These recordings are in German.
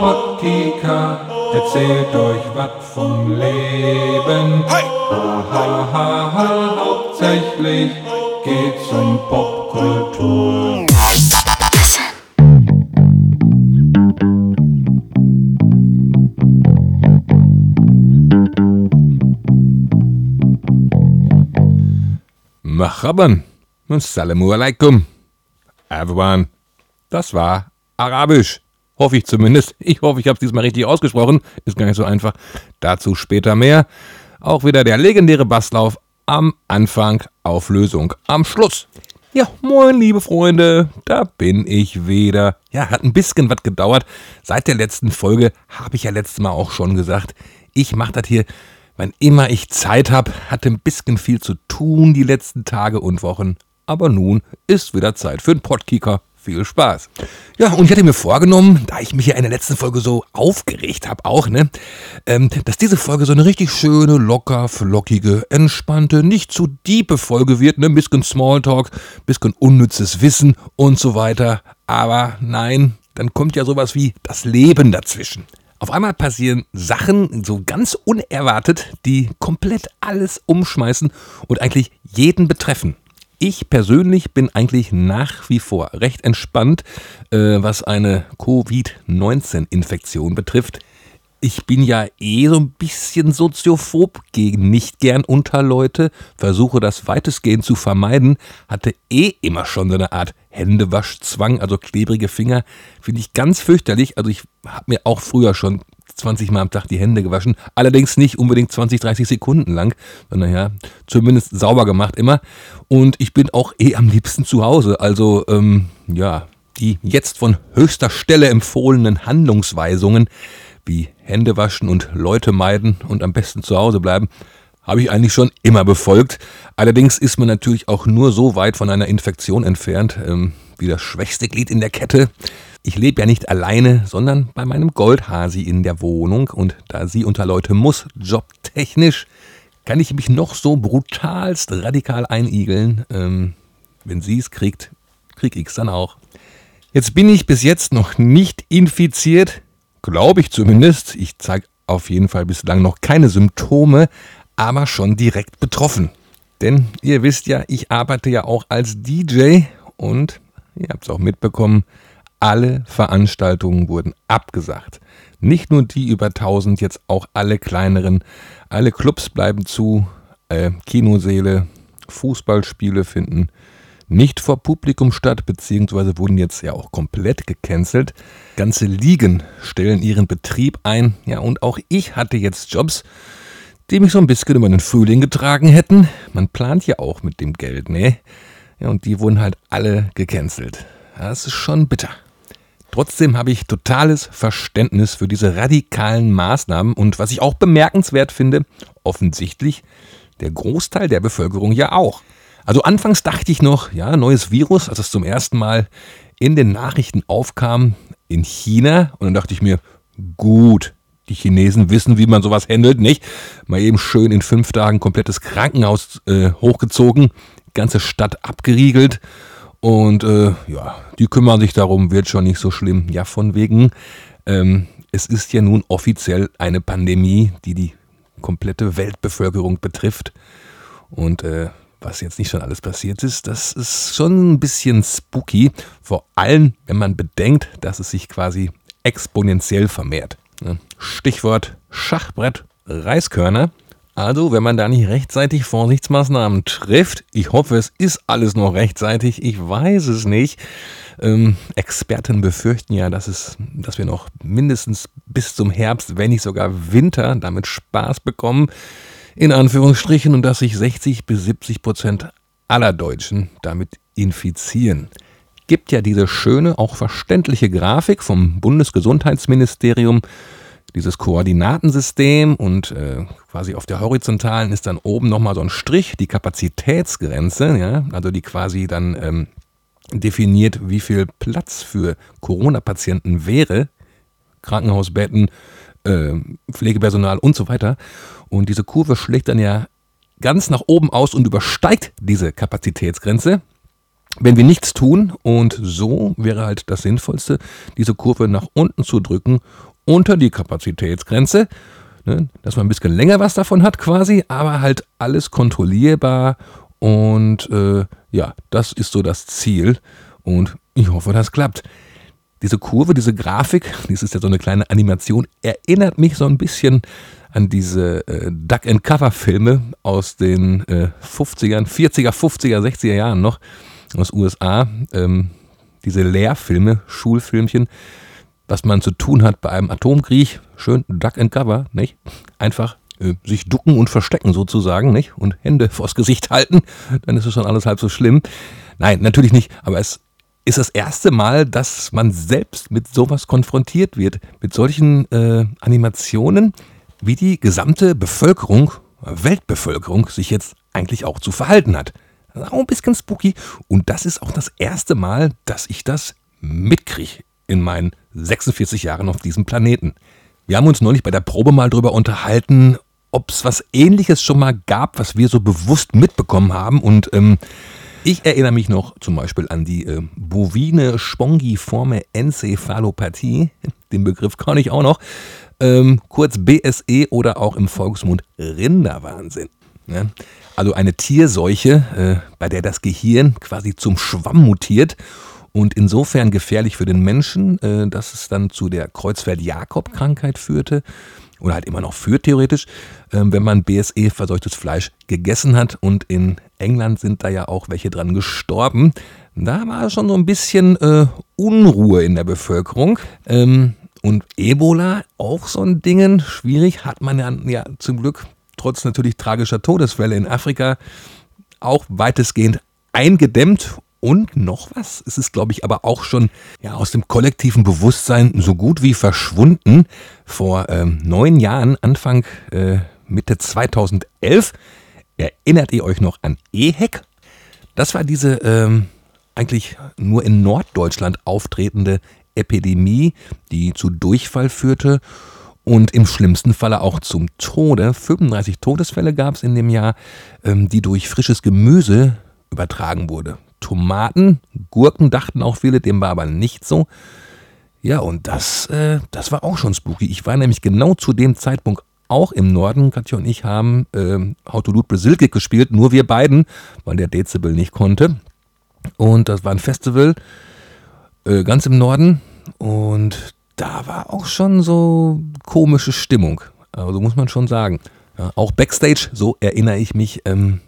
Pottika erzählt euch was vom Leben. Ha, ha, ha, ha, hauptsächlich geht's um Popkultur. Machaban. Assalamu alaikum. Everyone. Das war Arabisch. Hoffe ich zumindest. Ich hoffe, ich habe es diesmal richtig ausgesprochen. Ist gar nicht so einfach. Dazu später mehr. Auch wieder der legendäre Basslauf am Anfang, Auflösung am Schluss. Ja, moin, liebe Freunde, da bin ich wieder. Ja, hat ein bisschen was gedauert. Seit der letzten Folge habe ich ja letztes Mal auch schon gesagt, ich mache das hier, wann immer ich Zeit habe. Hatte ein bisschen viel zu tun die letzten Tage und Wochen. Aber nun ist wieder Zeit für einen Podkicker viel Spaß. Ja, und ich hatte mir vorgenommen, da ich mich ja in der letzten Folge so aufgeregt habe, auch, ne, ähm, dass diese Folge so eine richtig schöne, locker, flockige, entspannte, nicht zu diepe Folge wird, ne, ein bisschen Smalltalk, ein bisschen unnützes Wissen und so weiter. Aber nein, dann kommt ja sowas wie das Leben dazwischen. Auf einmal passieren Sachen so ganz unerwartet, die komplett alles umschmeißen und eigentlich jeden betreffen. Ich persönlich bin eigentlich nach wie vor recht entspannt, äh, was eine Covid-19-Infektion betrifft. Ich bin ja eh so ein bisschen soziophob, gehe nicht gern unter Leute, versuche das weitestgehend zu vermeiden, hatte eh immer schon so eine Art Händewaschzwang, also klebrige Finger, finde ich ganz fürchterlich. Also ich habe mir auch früher schon 20 Mal am Tag die Hände gewaschen. Allerdings nicht unbedingt 20, 30 Sekunden lang, sondern ja, zumindest sauber gemacht immer. Und ich bin auch eh am liebsten zu Hause. Also, ähm, ja, die jetzt von höchster Stelle empfohlenen Handlungsweisungen wie Hände waschen und Leute meiden und am besten zu Hause bleiben, habe ich eigentlich schon immer befolgt. Allerdings ist man natürlich auch nur so weit von einer Infektion entfernt, ähm, wie das schwächste Glied in der Kette. Ich lebe ja nicht alleine, sondern bei meinem Goldhasi in der Wohnung und da sie unter Leute muss, jobtechnisch, kann ich mich noch so brutalst radikal einigeln. Ähm, wenn sie es kriegt, krieg ich es dann auch. Jetzt bin ich bis jetzt noch nicht infiziert, glaube ich zumindest. Ich zeige auf jeden Fall bislang noch keine Symptome, aber schon direkt betroffen. Denn ihr wisst ja, ich arbeite ja auch als DJ und ihr habt es auch mitbekommen, alle Veranstaltungen wurden abgesagt. Nicht nur die über 1000, jetzt auch alle kleineren. Alle Clubs bleiben zu, äh, Kinoseele, Fußballspiele finden nicht vor Publikum statt, beziehungsweise wurden jetzt ja auch komplett gecancelt. Ganze Ligen stellen ihren Betrieb ein. Ja, und auch ich hatte jetzt Jobs, die mich so ein bisschen über den Frühling getragen hätten. Man plant ja auch mit dem Geld, ne? Ja, und die wurden halt alle gecancelt. Das ist schon bitter. Trotzdem habe ich totales Verständnis für diese radikalen Maßnahmen und was ich auch bemerkenswert finde, offensichtlich der Großteil der Bevölkerung ja auch. Also anfangs dachte ich noch, ja, neues Virus, als es zum ersten Mal in den Nachrichten aufkam in China und dann dachte ich mir, gut, die Chinesen wissen, wie man sowas handelt, nicht? Mal eben schön in fünf Tagen komplettes Krankenhaus äh, hochgezogen, ganze Stadt abgeriegelt und äh, ja, die kümmern sich darum, wird schon nicht so schlimm. Ja, von wegen, ähm, es ist ja nun offiziell eine Pandemie, die die komplette Weltbevölkerung betrifft. Und äh, was jetzt nicht schon alles passiert ist, das ist schon ein bisschen spooky. Vor allem, wenn man bedenkt, dass es sich quasi exponentiell vermehrt. Ne? Stichwort Schachbrett, Reiskörner. Also, wenn man da nicht rechtzeitig Vorsichtsmaßnahmen trifft, ich hoffe, es ist alles noch rechtzeitig, ich weiß es nicht. Ähm, Experten befürchten ja, dass, es, dass wir noch mindestens bis zum Herbst, wenn nicht sogar Winter, damit Spaß bekommen, in Anführungsstrichen, und dass sich 60 bis 70 Prozent aller Deutschen damit infizieren. Gibt ja diese schöne, auch verständliche Grafik vom Bundesgesundheitsministerium, dieses Koordinatensystem und äh, quasi auf der horizontalen ist dann oben nochmal so ein Strich, die Kapazitätsgrenze, ja, also die quasi dann ähm, definiert, wie viel Platz für Corona-Patienten wäre, Krankenhausbetten, äh, Pflegepersonal und so weiter. Und diese Kurve schlägt dann ja ganz nach oben aus und übersteigt diese Kapazitätsgrenze. wenn wir nichts tun und so wäre halt das Sinnvollste, diese Kurve nach unten zu drücken unter die Kapazitätsgrenze, ne, dass man ein bisschen länger was davon hat quasi, aber halt alles kontrollierbar und äh, ja, das ist so das Ziel und ich hoffe, das klappt. Diese Kurve, diese Grafik, dies ist ja so eine kleine Animation, erinnert mich so ein bisschen an diese äh, Duck and Cover Filme aus den äh, 50ern, 40er, 50er, 60er Jahren noch aus USA. Ähm, diese Lehrfilme, Schulfilmchen, was man zu tun hat bei einem Atomkrieg, schön Duck and Cover, nicht? Einfach äh, sich ducken und verstecken sozusagen, nicht? Und Hände vors Gesicht halten, dann ist es schon alles halb so schlimm. Nein, natürlich nicht, aber es ist das erste Mal, dass man selbst mit sowas konfrontiert wird, mit solchen äh, Animationen, wie die gesamte Bevölkerung, Weltbevölkerung sich jetzt eigentlich auch zu verhalten hat. Auch ein bisschen spooky und das ist auch das erste Mal, dass ich das mitkriege in meinen 46 Jahren auf diesem Planeten. Wir haben uns neulich bei der Probe mal drüber unterhalten, ob es was ähnliches schon mal gab, was wir so bewusst mitbekommen haben und ähm, ich erinnere mich noch zum Beispiel an die äh, bovine Spongiforme Enzephalopathie. Den Begriff kann ich auch noch ähm, kurz BSE oder auch im Volksmund Rinderwahnsinn. Ja? Also eine Tierseuche, äh, bei der das Gehirn quasi zum Schwamm mutiert und insofern gefährlich für den Menschen, äh, dass es dann zu der Kreuzfeld-Jakob-Krankheit führte oder halt immer noch führt theoretisch, äh, wenn man BSE-verseuchtes Fleisch gegessen hat. Und in England sind da ja auch welche dran gestorben. Da war schon so ein bisschen äh, Unruhe in der Bevölkerung. Ähm, und Ebola, auch so ein Ding, schwierig, hat man ja, ja zum Glück trotz natürlich tragischer Todesfälle in Afrika auch weitestgehend eingedämmt. Und noch was, es ist, glaube ich, aber auch schon ja, aus dem kollektiven Bewusstsein so gut wie verschwunden. Vor ähm, neun Jahren, Anfang äh, Mitte 2011, erinnert ihr euch noch an EHEC? Das war diese ähm, eigentlich nur in Norddeutschland auftretende Epidemie, die zu Durchfall führte und im schlimmsten Falle auch zum Tode. 35 Todesfälle gab es in dem Jahr, ähm, die durch frisches Gemüse übertragen wurde. Tomaten, Gurken dachten auch viele, dem war aber nicht so. Ja, und das, äh, das war auch schon spooky. Ich war nämlich genau zu dem Zeitpunkt auch im Norden. Katja und ich haben äh, How to Loot Brazil gespielt, nur wir beiden, weil der Dezibel nicht konnte. Und das war ein Festival äh, ganz im Norden. Und da war auch schon so komische Stimmung. Also muss man schon sagen. Ja, auch Backstage, so erinnere ich mich, ähm,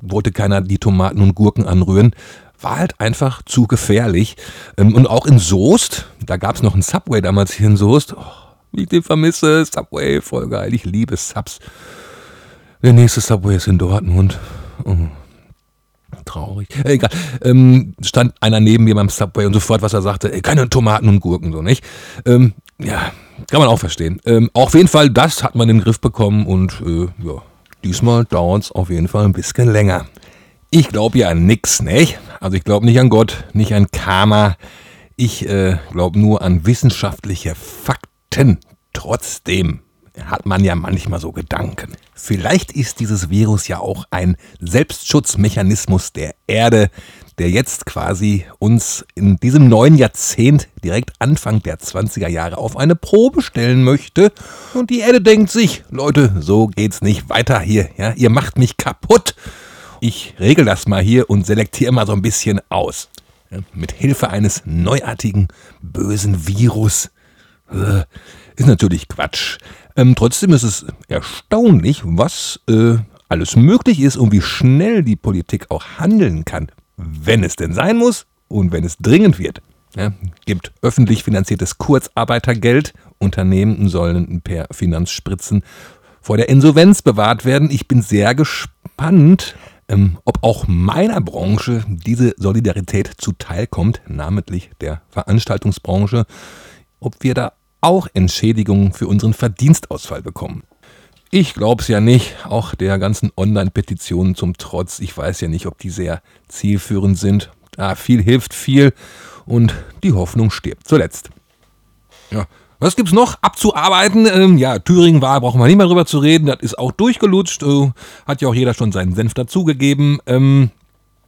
wollte keiner die Tomaten und Gurken anrühren. War halt einfach zu gefährlich. Ähm, und auch in Soest, da gab es noch einen Subway damals hier in Soest. Oh, wie ich den vermisse. Subway, voll geil. Ich liebe Subs. Der nächste Subway ist in Dortmund. Oh traurig. Äh, egal. Ähm, stand einer neben mir beim Subway und sofort, was er sagte, ey, keine Tomaten und Gurken, so nicht. Ähm, ja, kann man auch verstehen. Ähm, auf jeden Fall, das hat man den Griff bekommen und äh, ja, diesmal dauert es auf jeden Fall ein bisschen länger. Ich glaube ja an nix, nicht? Also ich glaube nicht an Gott, nicht an Karma. Ich äh, glaube nur an wissenschaftliche Fakten. Trotzdem hat man ja manchmal so Gedanken. Vielleicht ist dieses Virus ja auch ein Selbstschutzmechanismus der Erde, der jetzt quasi uns in diesem neuen Jahrzehnt direkt Anfang der 20er Jahre auf eine Probe stellen möchte. Und die Erde denkt sich, Leute, so geht's nicht weiter hier. Ja, ihr macht mich kaputt. Ich regel das mal hier und selektiere mal so ein bisschen aus. Ja, mit Hilfe eines neuartigen, bösen Virus. Äh, ist natürlich Quatsch. Ähm, trotzdem ist es erstaunlich, was äh, alles möglich ist und wie schnell die Politik auch handeln kann, wenn es denn sein muss und wenn es dringend wird. Ja, gibt öffentlich finanziertes Kurzarbeitergeld, Unternehmen sollen per Finanzspritzen vor der Insolvenz bewahrt werden. Ich bin sehr gespannt, ähm, ob auch meiner Branche diese Solidarität zuteilkommt, namentlich der Veranstaltungsbranche, ob wir da auch Entschädigungen für unseren Verdienstausfall bekommen. Ich glaube es ja nicht, auch der ganzen Online-Petitionen zum Trotz. Ich weiß ja nicht, ob die sehr zielführend sind. Ah, viel hilft viel und die Hoffnung stirbt zuletzt. Ja, was gibt's noch abzuarbeiten? Ähm, ja, Thüringen war, brauchen wir nicht mehr drüber zu reden. Das ist auch durchgelutscht. Äh, hat ja auch jeder schon seinen Senf dazugegeben. Ähm,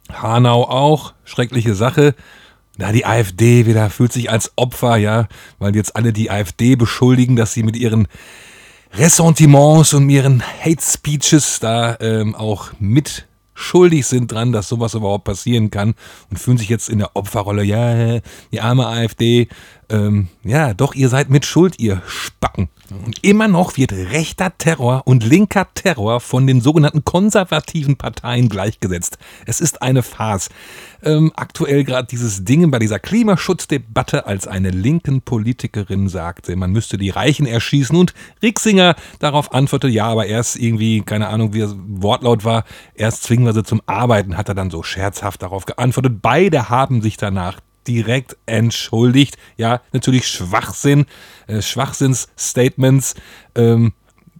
Hanau auch, schreckliche Sache. Na, die AfD wieder fühlt sich als Opfer, ja, weil jetzt alle die AfD beschuldigen, dass sie mit ihren Ressentiments und ihren Hate Speeches da ähm, auch mit schuldig sind dran, dass sowas überhaupt passieren kann und fühlen sich jetzt in der Opferrolle. Ja, die arme AfD. Ähm, ja, doch, ihr seid mit Schuld, ihr Spacken. Und immer noch wird rechter Terror und linker Terror von den sogenannten konservativen Parteien gleichgesetzt. Es ist eine Farce. Ähm, aktuell gerade dieses Ding bei dieser Klimaschutzdebatte, als eine linken Politikerin sagte, man müsste die Reichen erschießen und Rixinger darauf antwortete, ja, aber erst irgendwie, keine Ahnung, wie das Wortlaut war, erst zwingen wir sie zum Arbeiten, hat er dann so scherzhaft darauf geantwortet. Beide haben sich danach direkt entschuldigt. Ja, natürlich Schwachsinn, äh, Schwachsinnsstatements. Ähm,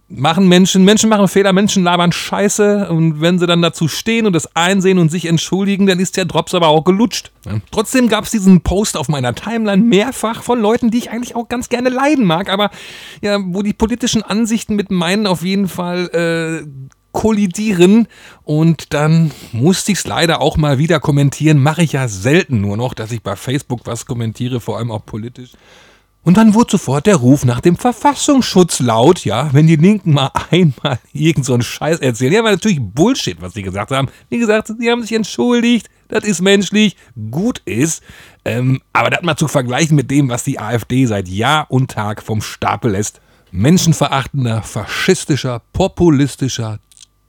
machen Menschen, Menschen machen Fehler, Menschen labern Scheiße und wenn sie dann dazu stehen und das einsehen und sich entschuldigen, dann ist der Drops aber auch gelutscht. Trotzdem gab es diesen Post auf meiner Timeline mehrfach von Leuten, die ich eigentlich auch ganz gerne leiden mag, aber ja, wo die politischen Ansichten mit meinen auf jeden Fall äh, kollidieren und dann musste ich es leider auch mal wieder kommentieren. Mache ich ja selten nur noch, dass ich bei Facebook was kommentiere, vor allem auch politisch. Und dann wurde sofort der Ruf nach dem Verfassungsschutz laut, ja, wenn die Linken mal einmal irgend so einen Scheiß erzählen. Ja, war natürlich Bullshit, was sie gesagt haben. Wie gesagt, sie haben sich entschuldigt, das ist menschlich, gut ist. Ähm, aber das mal zu vergleichen mit dem, was die AfD seit Jahr und Tag vom Stapel lässt. Menschenverachtender, faschistischer, populistischer,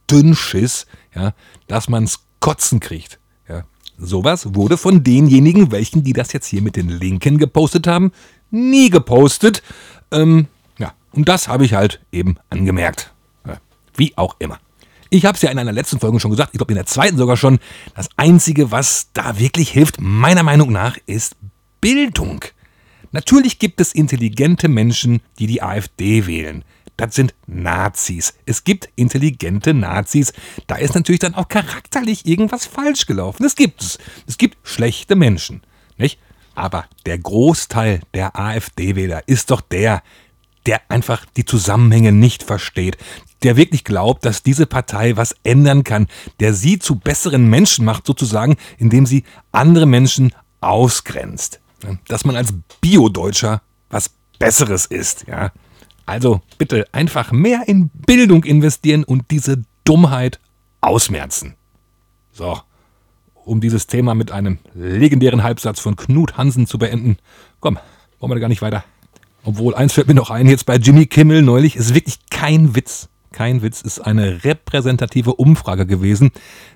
Dünnschiss, ja, dass man's kotzen kriegt. Ja. Sowas wurde von denjenigen, welchen die das jetzt hier mit den Linken gepostet haben, nie gepostet. Ähm, ja, und das habe ich halt eben angemerkt. Ja, wie auch immer. Ich habe es ja in einer letzten Folge schon gesagt, ich glaube in der zweiten sogar schon, das Einzige, was da wirklich hilft, meiner Meinung nach, ist Bildung. Natürlich gibt es intelligente Menschen, die die AfD wählen das sind Nazis. Es gibt intelligente Nazis. Da ist natürlich dann auch charakterlich irgendwas falsch gelaufen. Das gibt es. Es gibt schlechte Menschen, nicht? Aber der Großteil der AfD-Wähler ist doch der, der einfach die Zusammenhänge nicht versteht, der wirklich glaubt, dass diese Partei was ändern kann, der sie zu besseren Menschen macht, sozusagen, indem sie andere Menschen ausgrenzt. Dass man als Bio-Deutscher was Besseres ist, ja. Also bitte einfach mehr in Bildung investieren und diese Dummheit ausmerzen. So, um dieses Thema mit einem legendären Halbsatz von Knut Hansen zu beenden. Komm, wollen wir da gar nicht weiter. Obwohl, eins fällt mir noch ein, jetzt bei Jimmy Kimmel neulich, ist wirklich kein Witz kein Witz, ist eine repräsentative Umfrage gewesen.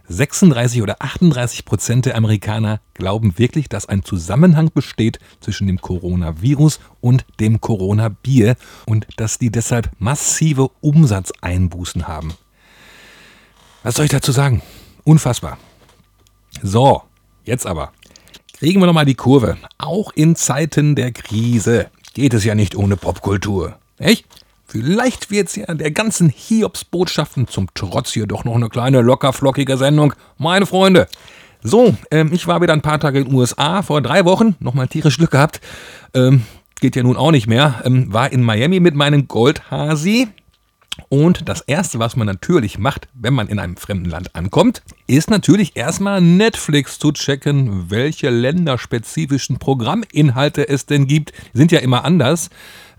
36 oder 38 Prozent der Amerikaner glauben wirklich, dass ein Zusammenhang besteht zwischen dem Coronavirus und dem Corona-Bier und dass die deshalb massive Umsatzeinbußen haben. Was soll ich dazu sagen? Unfassbar. So, jetzt aber. Kriegen wir nochmal die Kurve. Auch in Zeiten der Krise geht es ja nicht ohne Popkultur. Echt? Vielleicht wird's ja der ganzen Hiobs-Botschaften zum Trotz hier doch noch eine kleine lockerflockige Sendung. Meine Freunde. So, ähm, ich war wieder ein paar Tage in den USA vor drei Wochen, nochmal tierisch Glück gehabt. Ähm, geht ja nun auch nicht mehr. Ähm, war in Miami mit meinem Goldhasi. Und das Erste, was man natürlich macht, wenn man in einem fremden Land ankommt, ist natürlich erstmal Netflix zu checken, welche länderspezifischen Programminhalte es denn gibt. Sind ja immer anders.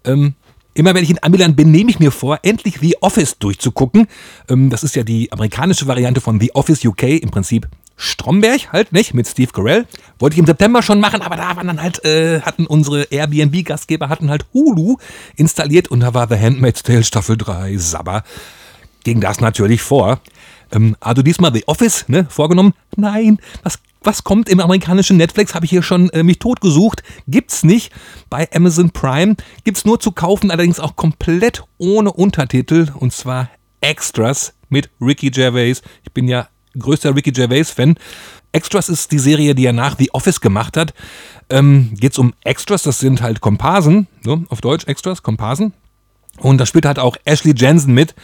Ähm, Immer wenn ich in Amiland bin, nehme ich mir vor, endlich The Office durchzugucken. Ähm, das ist ja die amerikanische Variante von The Office UK, im Prinzip Stromberg halt, nicht? Mit Steve Carell. Wollte ich im September schon machen, aber da waren dann halt, äh, hatten unsere Airbnb-Gastgeber hatten halt Hulu installiert und da war The Handmaid's Tale Staffel 3, Sabber. Ging das natürlich vor. Ähm, also diesmal The Office, ne, vorgenommen. Nein, das was kommt im amerikanischen Netflix, habe ich hier schon äh, mich totgesucht. Gibt's nicht. Bei Amazon Prime gibt's nur zu kaufen, allerdings auch komplett ohne Untertitel und zwar Extras mit Ricky Gervais. Ich bin ja größter Ricky Gervais-Fan. Extras ist die Serie, die er nach The Office gemacht hat. Ähm, geht's um Extras, das sind halt Komparsen, so, auf Deutsch Extras, Komparsen. Und da spielt halt auch Ashley Jensen mit.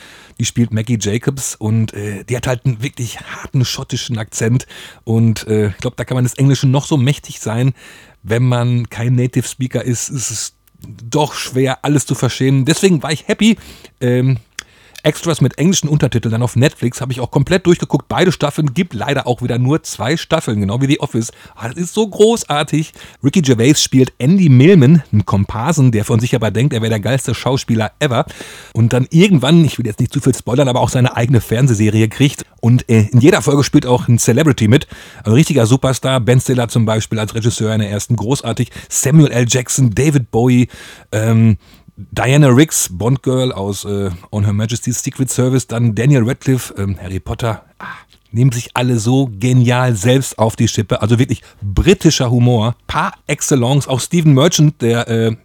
Die spielt Maggie Jacobs und äh, die hat halt einen wirklich harten schottischen Akzent. Und äh, ich glaube, da kann man das Englische noch so mächtig sein. Wenn man kein Native Speaker ist, ist es doch schwer, alles zu verstehen. Deswegen war ich happy. Ähm, Extras mit englischen Untertiteln dann auf Netflix. Habe ich auch komplett durchgeguckt. Beide Staffeln gibt leider auch wieder nur zwei Staffeln, genau wie The Office. Ah, das ist so großartig. Ricky Gervais spielt Andy Millman, einen Komparsen, der von sich aber denkt, er wäre der geilste Schauspieler ever. Und dann irgendwann, ich will jetzt nicht zu viel spoilern, aber auch seine eigene Fernsehserie kriegt. Und äh, in jeder Folge spielt auch ein Celebrity mit. Ein richtiger Superstar. Ben Stiller zum Beispiel als Regisseur in der ersten großartig. Samuel L. Jackson, David Bowie, ähm, Diana Riggs, Bond Girl aus äh, On Her Majesty's Secret Service, dann Daniel Radcliffe, ähm, Harry Potter. Ah, nehmen sich alle so genial selbst auf die Schippe. Also wirklich britischer Humor. Par excellence. Auch Stephen Merchant, der äh,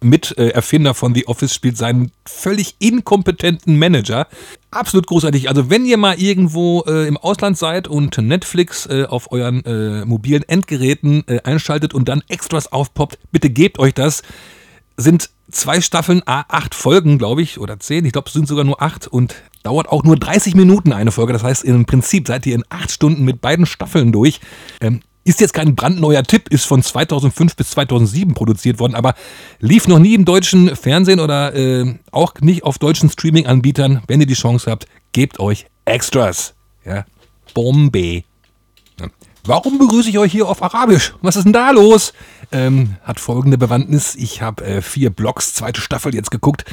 Miterfinder von The Office, spielt seinen völlig inkompetenten Manager. Absolut großartig. Also wenn ihr mal irgendwo äh, im Ausland seid und Netflix äh, auf euren äh, mobilen Endgeräten äh, einschaltet und dann Extras aufpoppt, bitte gebt euch das. Sind zwei Staffeln, acht Folgen, glaube ich, oder zehn. Ich glaube, es sind sogar nur acht und dauert auch nur 30 Minuten eine Folge. Das heißt, im Prinzip seid ihr in acht Stunden mit beiden Staffeln durch. Ähm, ist jetzt kein brandneuer Tipp, ist von 2005 bis 2007 produziert worden, aber lief noch nie im deutschen Fernsehen oder äh, auch nicht auf deutschen Streaming-Anbietern. Wenn ihr die Chance habt, gebt euch Extras. Ja, Bombe. Warum begrüße ich euch hier auf Arabisch? Was ist denn da los? Ähm, hat folgende Bewandtnis. Ich habe äh, vier Blogs, zweite Staffel jetzt geguckt.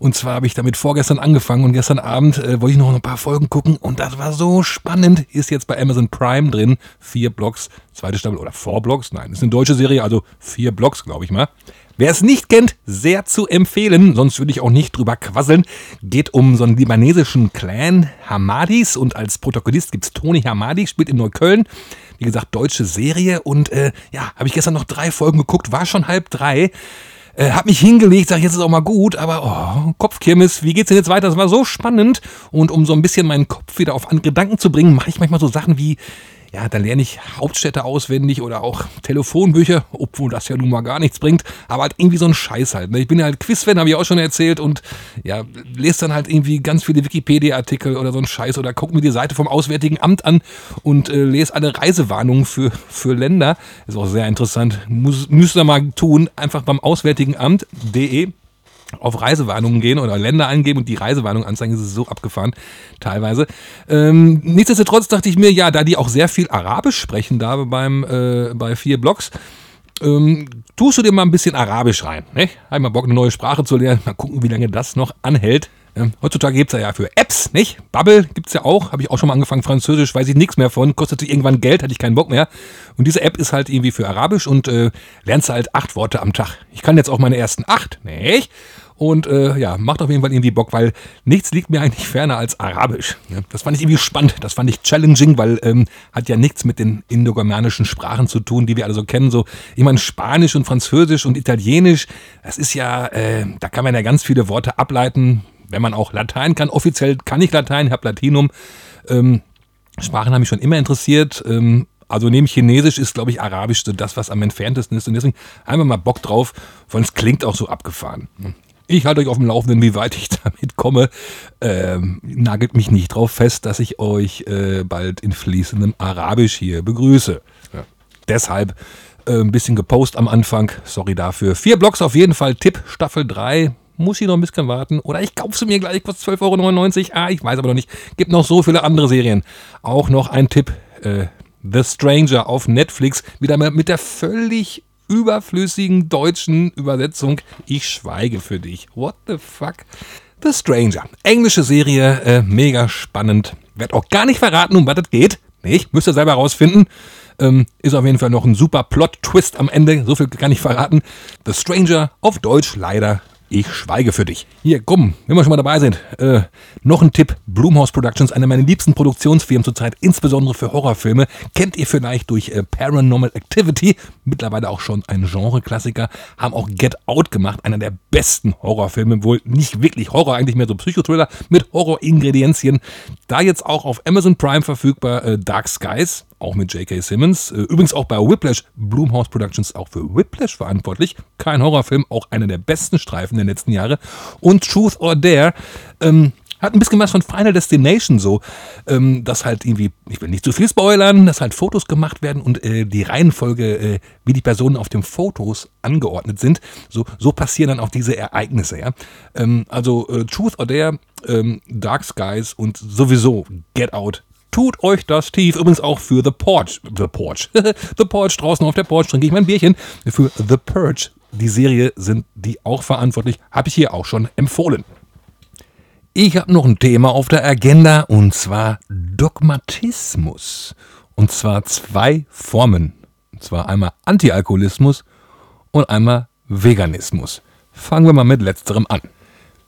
Und zwar habe ich damit vorgestern angefangen und gestern Abend äh, wollte ich noch ein paar Folgen gucken und das war so spannend. Ist jetzt bei Amazon Prime drin. Vier Blogs, zweite Staffel oder vier Blogs. Nein, ist eine deutsche Serie, also vier Blogs, glaube ich mal. Wer es nicht kennt, sehr zu empfehlen, sonst würde ich auch nicht drüber quasseln. Geht um so einen libanesischen Clan Hamadis und als Protagonist gibt es Tony Hamadi, spielt in Neukölln. Wie gesagt, deutsche Serie und äh, ja, habe ich gestern noch drei Folgen geguckt, war schon halb drei. Äh, hab mich hingelegt, sag jetzt ist auch mal gut, aber oh, Kopfkirmes, wie geht's denn jetzt weiter? Das war so spannend und um so ein bisschen meinen Kopf wieder auf andere Gedanken zu bringen, mache ich manchmal so Sachen wie ja, dann lerne ich Hauptstädte auswendig oder auch Telefonbücher, obwohl das ja nun mal gar nichts bringt, aber halt irgendwie so ein Scheiß halt. Ne? Ich bin ja halt Quizfan, habe ich auch schon erzählt und ja, lese dann halt irgendwie ganz viele Wikipedia-Artikel oder so ein Scheiß oder gucke mir die Seite vom Auswärtigen Amt an und äh, lese alle Reisewarnungen für, für Länder. Ist auch sehr interessant. Muss, müsst ihr mal tun, einfach beim Auswärtigen Amt.de auf Reisewarnungen gehen oder Länder eingeben und die Reisewarnung anzeigen, ist es so abgefahren, teilweise. Ähm, nichtsdestotrotz dachte ich mir, ja, da die auch sehr viel Arabisch sprechen da beim, äh, bei vier Blogs, ähm, tust du dir mal ein bisschen Arabisch rein. Ne? Hab mal Bock, eine neue Sprache zu lernen. Mal gucken, wie lange das noch anhält. Ähm, heutzutage gibt es ja für Apps, nicht? Bubble gibt es ja auch. Habe ich auch schon mal angefangen. Französisch weiß ich nichts mehr von. Kostete irgendwann Geld, hatte ich keinen Bock mehr. Und diese App ist halt irgendwie für Arabisch und äh, lernst halt acht Worte am Tag. Ich kann jetzt auch meine ersten acht, nicht? Und äh, ja, macht auf jeden Fall irgendwie Bock, weil nichts liegt mir eigentlich ferner als Arabisch. Ja, das fand ich irgendwie spannend, das fand ich challenging, weil ähm, hat ja nichts mit den indogermanischen Sprachen zu tun, die wir alle so kennen. So, ich meine, Spanisch und Französisch und Italienisch, das ist ja, äh, da kann man ja ganz viele Worte ableiten, wenn man auch Latein kann. Offiziell kann ich Latein, habe Latinum. Ähm, Sprachen haben mich schon immer interessiert. Ähm, also neben Chinesisch ist, glaube ich, Arabisch so das, was am entferntesten ist. Und deswegen einfach mal Bock drauf, weil es klingt auch so abgefahren. Ich halte euch auf dem Laufenden, wie weit ich damit komme. Ähm, nagelt mich nicht drauf fest, dass ich euch äh, bald in fließendem Arabisch hier begrüße. Ja. Deshalb äh, ein bisschen gepost am Anfang. Sorry dafür. Vier Blogs auf jeden Fall. Tipp Staffel 3. Muss ich noch ein bisschen warten. Oder ich kaufe sie mir gleich, kostet 12,99 Euro. Ah, ich weiß aber noch nicht. Gibt noch so viele andere Serien. Auch noch ein Tipp. Äh, The Stranger auf Netflix. Wieder mit der völlig überflüssigen deutschen Übersetzung Ich schweige für dich. What the fuck? The Stranger. Englische Serie, äh, mega spannend. Werd auch gar nicht verraten, um was es geht. Nicht? Müsst ihr selber rausfinden. Ähm, ist auf jeden Fall noch ein super Plot-Twist am Ende. So viel kann ich verraten. The Stranger auf Deutsch leider ich schweige für dich. Hier, komm, wenn wir schon mal dabei sind. Äh, noch ein Tipp. Blumhouse Productions, eine meiner liebsten Produktionsfirmen zurzeit, insbesondere für Horrorfilme. Kennt ihr vielleicht durch äh, Paranormal Activity, mittlerweile auch schon ein Genre-Klassiker, haben auch Get Out gemacht, einer der besten Horrorfilme, wohl nicht wirklich Horror, eigentlich mehr so Psychothriller mit Horror-Ingredienzien. Da jetzt auch auf Amazon Prime verfügbar, äh, Dark Skies, auch mit J.K. Simmons. Äh, übrigens auch bei Whiplash, Blumhouse Productions auch für Whiplash verantwortlich. Kein Horrorfilm, auch einer der besten Streifen der letzten Jahre. Und Truth or Dare, ähm, Hat ein bisschen was von Final Destination so, ähm, dass halt irgendwie, ich will nicht zu viel spoilern, dass halt Fotos gemacht werden und äh, die Reihenfolge, äh, wie die Personen auf den Fotos angeordnet sind, so, so passieren dann auch diese Ereignisse, ja. Ähm, also äh, Truth or Dare, ähm, Dark Skies und sowieso Get Out. Tut euch das tief. Übrigens auch für The Porch. The Porch. The Porch draußen auf der Porch trinke ich mein Bierchen. Für The Purge. Die Serie sind die auch verantwortlich. Habe ich hier auch schon empfohlen. Ich habe noch ein Thema auf der Agenda und zwar Dogmatismus. Und zwar zwei Formen. Und zwar einmal Antialkoholismus und einmal Veganismus. Fangen wir mal mit letzterem an.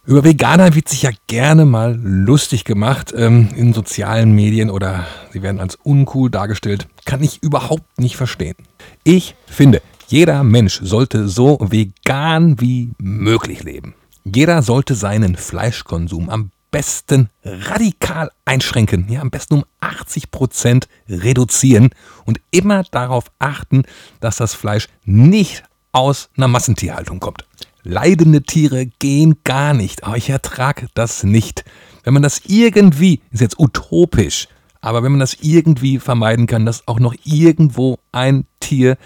Über Veganer wird sich ja gerne mal lustig gemacht ähm, in sozialen Medien oder sie werden als uncool dargestellt. Kann ich überhaupt nicht verstehen. Ich finde, jeder Mensch sollte so vegan wie möglich leben. Jeder sollte seinen Fleischkonsum am besten radikal einschränken, ja, am besten um 80 Prozent reduzieren und immer darauf achten, dass das Fleisch nicht aus einer Massentierhaltung kommt. Leidende Tiere gehen gar nicht, aber ich ertrage das nicht. Wenn man das irgendwie, ist jetzt utopisch, aber wenn man das irgendwie vermeiden kann, dass auch noch irgendwo ein Tier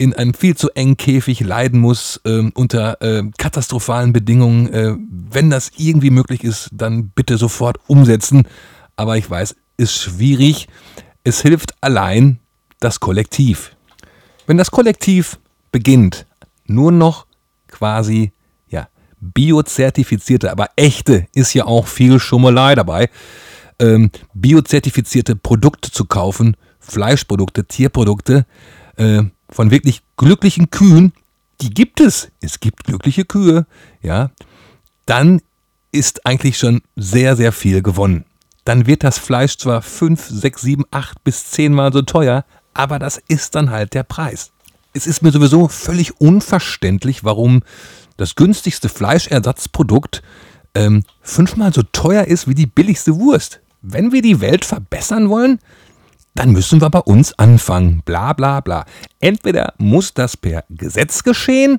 in einem viel zu engen Käfig leiden muss, äh, unter äh, katastrophalen Bedingungen. Äh, wenn das irgendwie möglich ist, dann bitte sofort umsetzen. Aber ich weiß, ist schwierig. Es hilft allein das Kollektiv. Wenn das Kollektiv beginnt, nur noch quasi ja, biozertifizierte, aber echte ist ja auch viel Schummelei dabei, ähm, biozertifizierte Produkte zu kaufen, Fleischprodukte, Tierprodukte, äh, von wirklich glücklichen Kühen, die gibt es. Es gibt glückliche Kühe, ja. Dann ist eigentlich schon sehr, sehr viel gewonnen. Dann wird das Fleisch zwar 5, 6, 7, 8 bis 10 Mal so teuer, aber das ist dann halt der Preis. Es ist mir sowieso völlig unverständlich, warum das günstigste Fleischersatzprodukt ähm, fünfmal so teuer ist wie die billigste Wurst. Wenn wir die Welt verbessern wollen, dann müssen wir bei uns anfangen. Bla bla bla. Entweder muss das per Gesetz geschehen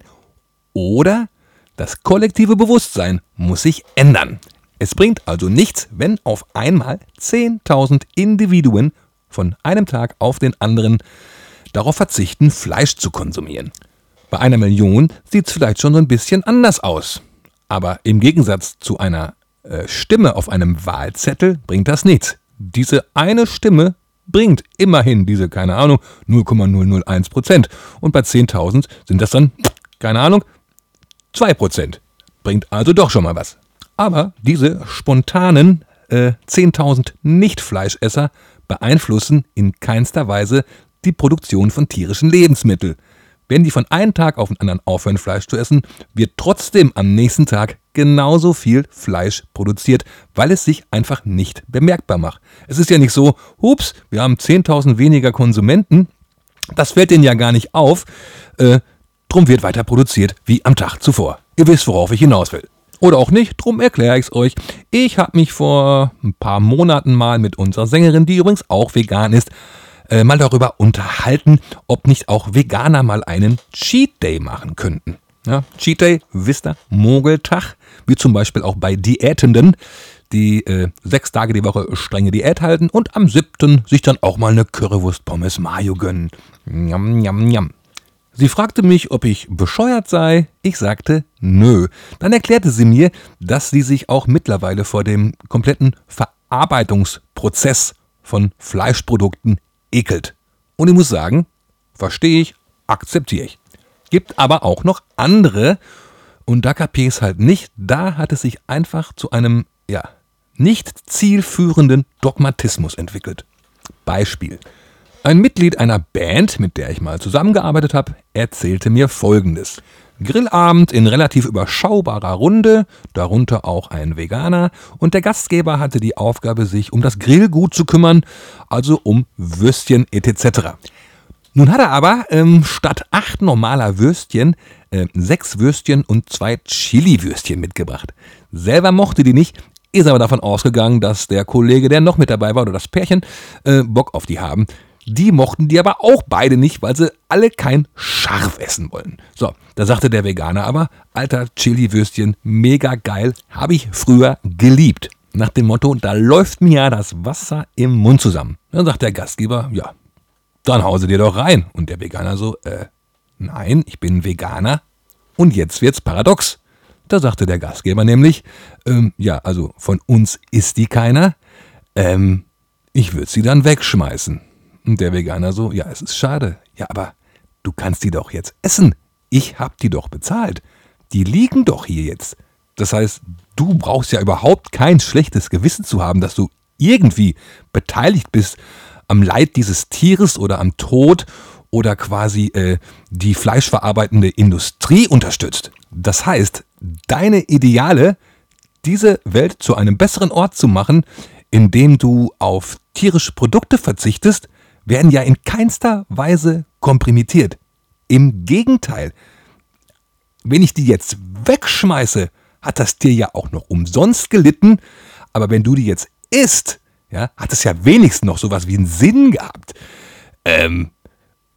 oder das kollektive Bewusstsein muss sich ändern. Es bringt also nichts, wenn auf einmal 10.000 Individuen von einem Tag auf den anderen darauf verzichten, Fleisch zu konsumieren. Bei einer Million sieht es vielleicht schon so ein bisschen anders aus. Aber im Gegensatz zu einer äh, Stimme auf einem Wahlzettel bringt das nichts. Diese eine Stimme bringt immerhin diese, keine Ahnung, 0,001 Prozent. Und bei 10.000 sind das dann, keine Ahnung, 2 Prozent. Bringt also doch schon mal was. Aber diese spontanen äh, 10.000 Nicht-Fleischesser beeinflussen in keinster Weise die Produktion von tierischen Lebensmitteln. Wenn die von einem Tag auf den anderen aufhören, Fleisch zu essen, wird trotzdem am nächsten Tag genauso viel Fleisch produziert, weil es sich einfach nicht bemerkbar macht. Es ist ja nicht so, hups, wir haben 10.000 weniger Konsumenten, das fällt denen ja gar nicht auf, äh, drum wird weiter produziert wie am Tag zuvor. Ihr wisst, worauf ich hinaus will. Oder auch nicht, drum erkläre ich es euch. Ich habe mich vor ein paar Monaten mal mit unserer Sängerin, die übrigens auch vegan ist, äh, mal darüber unterhalten, ob nicht auch Veganer mal einen Cheat Day machen könnten. Ja, Cheat Day, wisst ihr, Mogeltag, wie zum Beispiel auch bei Diätenden, die äh, sechs Tage die Woche strenge Diät halten und am siebten sich dann auch mal eine Currywurst Pommes Mayo gönnen. Njam, njam, njam. Sie fragte mich, ob ich bescheuert sei. Ich sagte, nö. Dann erklärte sie mir, dass sie sich auch mittlerweile vor dem kompletten Verarbeitungsprozess von Fleischprodukten ekelt. Und ich muss sagen, verstehe ich, akzeptiere ich. Gibt aber auch noch andere, und da kapiere ich es halt nicht, da hat es sich einfach zu einem, ja, nicht zielführenden Dogmatismus entwickelt. Beispiel. Ein Mitglied einer Band, mit der ich mal zusammengearbeitet habe, erzählte mir Folgendes. Grillabend in relativ überschaubarer Runde, darunter auch ein Veganer, und der Gastgeber hatte die Aufgabe, sich um das Grillgut zu kümmern, also um Würstchen etc. Nun hat er aber ähm, statt acht normaler Würstchen äh, sechs Würstchen und zwei Chili-Würstchen mitgebracht. Selber mochte die nicht, ist aber davon ausgegangen, dass der Kollege, der noch mit dabei war, oder das Pärchen, äh, Bock auf die haben. Die mochten die aber auch beide nicht, weil sie alle kein Scharf essen wollen. So, da sagte der Veganer aber, alter Chili-Würstchen, mega geil, habe ich früher geliebt. Nach dem Motto, da läuft mir ja das Wasser im Mund zusammen. Dann sagt der Gastgeber, ja, dann hause dir doch rein. Und der Veganer so, äh, nein, ich bin Veganer. Und jetzt wird's paradox. Da sagte der Gastgeber nämlich, ähm, ja, also von uns isst die keiner. Ähm, ich würde sie dann wegschmeißen. Und der Veganer so, ja, es ist schade. Ja, aber du kannst die doch jetzt essen. Ich hab die doch bezahlt. Die liegen doch hier jetzt. Das heißt, du brauchst ja überhaupt kein schlechtes Gewissen zu haben, dass du irgendwie beteiligt bist am Leid dieses Tieres oder am Tod oder quasi äh, die fleischverarbeitende Industrie unterstützt. Das heißt, deine Ideale, diese Welt zu einem besseren Ort zu machen, indem du auf tierische Produkte verzichtest, werden ja in keinster Weise komprimiert. Im Gegenteil, wenn ich die jetzt wegschmeiße, hat das Tier ja auch noch umsonst gelitten, aber wenn du die jetzt isst, ja, hat es ja wenigstens noch sowas wie einen Sinn gehabt. Ähm,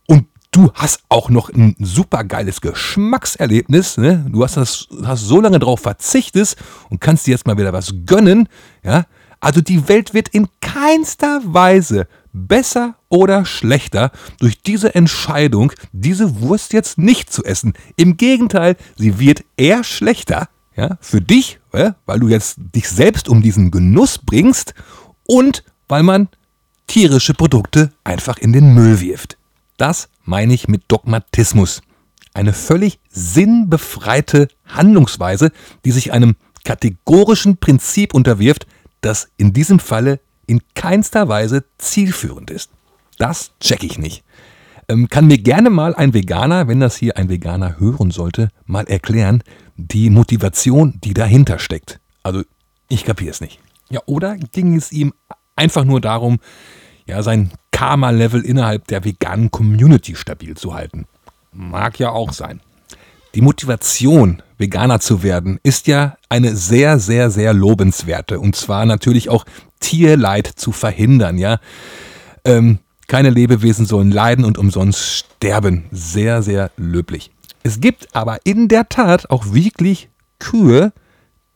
und du hast auch noch ein super geiles Geschmackserlebnis. Ne? Du hast, das, hast so lange darauf verzichtet und kannst dir jetzt mal wieder was gönnen. Ja? Also die Welt wird in keinster Weise besser oder schlechter durch diese Entscheidung, diese Wurst jetzt nicht zu essen. Im Gegenteil, sie wird eher schlechter ja, für dich, weil du jetzt dich selbst um diesen Genuss bringst und weil man tierische Produkte einfach in den Müll wirft. Das meine ich mit Dogmatismus. Eine völlig sinnbefreite Handlungsweise, die sich einem kategorischen Prinzip unterwirft, das in diesem Falle in keinster Weise zielführend ist. Das check ich nicht. Ähm, kann mir gerne mal ein Veganer, wenn das hier ein Veganer hören sollte, mal erklären, die Motivation, die dahinter steckt. Also ich kapiere es nicht. Ja, oder ging es ihm einfach nur darum, ja, sein Karma-Level innerhalb der veganen Community stabil zu halten? Mag ja auch sein. Die Motivation, Veganer zu werden, ist ja eine sehr, sehr, sehr lobenswerte. Und zwar natürlich auch Tierleid zu verhindern, ja. Ähm, keine Lebewesen sollen leiden und umsonst sterben. Sehr, sehr löblich. Es gibt aber in der Tat auch wirklich Kühe,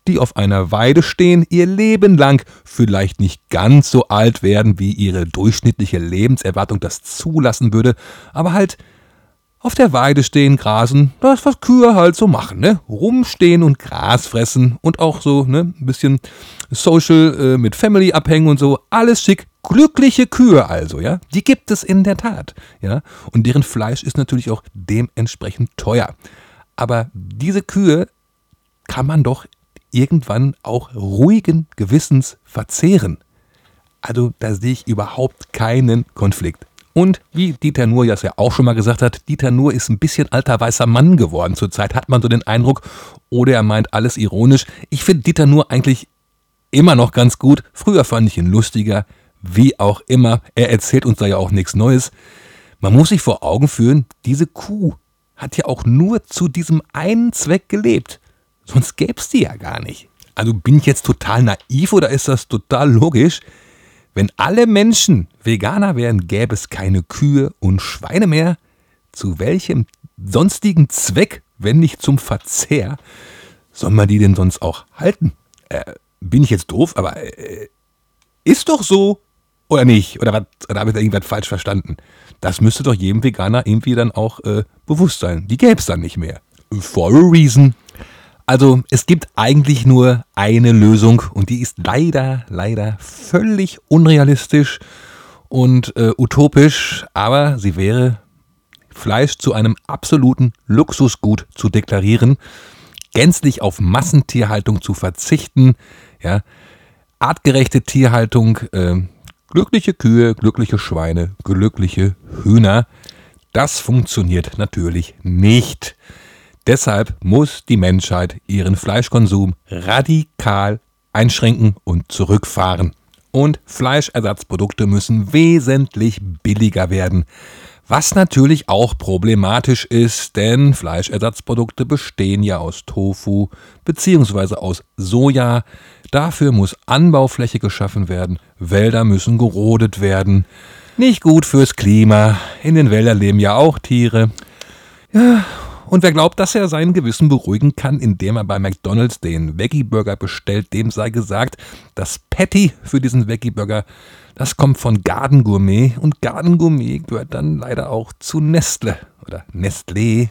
die auf einer Weide stehen, ihr Leben lang vielleicht nicht ganz so alt werden, wie ihre durchschnittliche Lebenserwartung das zulassen würde, aber halt auf der Weide stehen, grasen, das was Kühe halt so machen, ne? Rumstehen und Gras fressen und auch so, ne, ein bisschen Social äh, mit Family abhängen und so, alles schick. Glückliche Kühe also, ja? Die gibt es in der Tat, ja? Und deren Fleisch ist natürlich auch dementsprechend teuer. Aber diese Kühe kann man doch irgendwann auch ruhigen Gewissens verzehren. Also da sehe ich überhaupt keinen Konflikt. Und wie Dieter Nuhr ja auch schon mal gesagt hat, Dieter Nuhr ist ein bisschen alter weißer Mann geworden. Zurzeit hat man so den Eindruck, oder er meint alles ironisch. Ich finde Dieter Nuhr eigentlich immer noch ganz gut. Früher fand ich ihn lustiger. Wie auch immer, er erzählt uns da ja auch nichts Neues. Man muss sich vor Augen führen, diese Kuh hat ja auch nur zu diesem einen Zweck gelebt. Sonst gäbe es die ja gar nicht. Also bin ich jetzt total naiv oder ist das total logisch? Wenn alle Menschen Veganer wären, gäbe es keine Kühe und Schweine mehr. Zu welchem sonstigen Zweck, wenn nicht zum Verzehr, soll man die denn sonst auch halten? Äh, bin ich jetzt doof, aber äh, ist doch so. Oder nicht? Oder, oder habe ich da irgendwas falsch verstanden? Das müsste doch jedem Veganer irgendwie dann auch äh, bewusst sein. Die gäbe es dann nicht mehr. For a reason. Also es gibt eigentlich nur eine Lösung und die ist leider, leider völlig unrealistisch und äh, utopisch, aber sie wäre Fleisch zu einem absoluten Luxusgut zu deklarieren, gänzlich auf Massentierhaltung zu verzichten, ja, artgerechte Tierhaltung, äh, glückliche Kühe, glückliche Schweine, glückliche Hühner. Das funktioniert natürlich nicht. Deshalb muss die Menschheit ihren Fleischkonsum radikal einschränken und zurückfahren. Und Fleischersatzprodukte müssen wesentlich billiger werden. Was natürlich auch problematisch ist, denn Fleischersatzprodukte bestehen ja aus Tofu bzw. aus Soja. Dafür muss Anbaufläche geschaffen werden, Wälder müssen gerodet werden. Nicht gut fürs Klima. In den Wäldern leben ja auch Tiere. Ja, und wer glaubt, dass er sein Gewissen beruhigen kann, indem er bei McDonald's den Veggie Burger bestellt, dem sei gesagt, das Patty für diesen Veggie Burger, das kommt von Garden Gourmet und Garden Gourmet gehört dann leider auch zu Nestle oder Nestlé.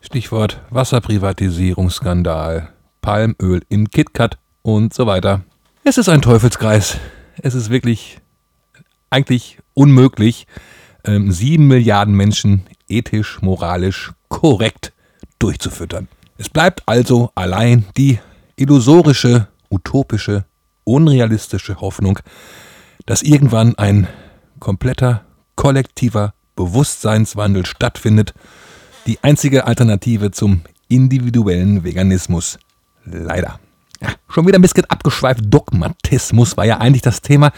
Stichwort Wasserprivatisierungsskandal, Palmöl in KitKat und so weiter. Es ist ein Teufelskreis. Es ist wirklich eigentlich unmöglich, ähm, sieben Milliarden Menschen ethisch, moralisch korrekt durchzufüttern. Es bleibt also allein die illusorische, utopische, unrealistische Hoffnung, dass irgendwann ein kompletter, kollektiver Bewusstseinswandel stattfindet, die einzige Alternative zum individuellen Veganismus. Leider. Ja, schon wieder ein bisschen abgeschweift. Dogmatismus war ja eigentlich das Thema.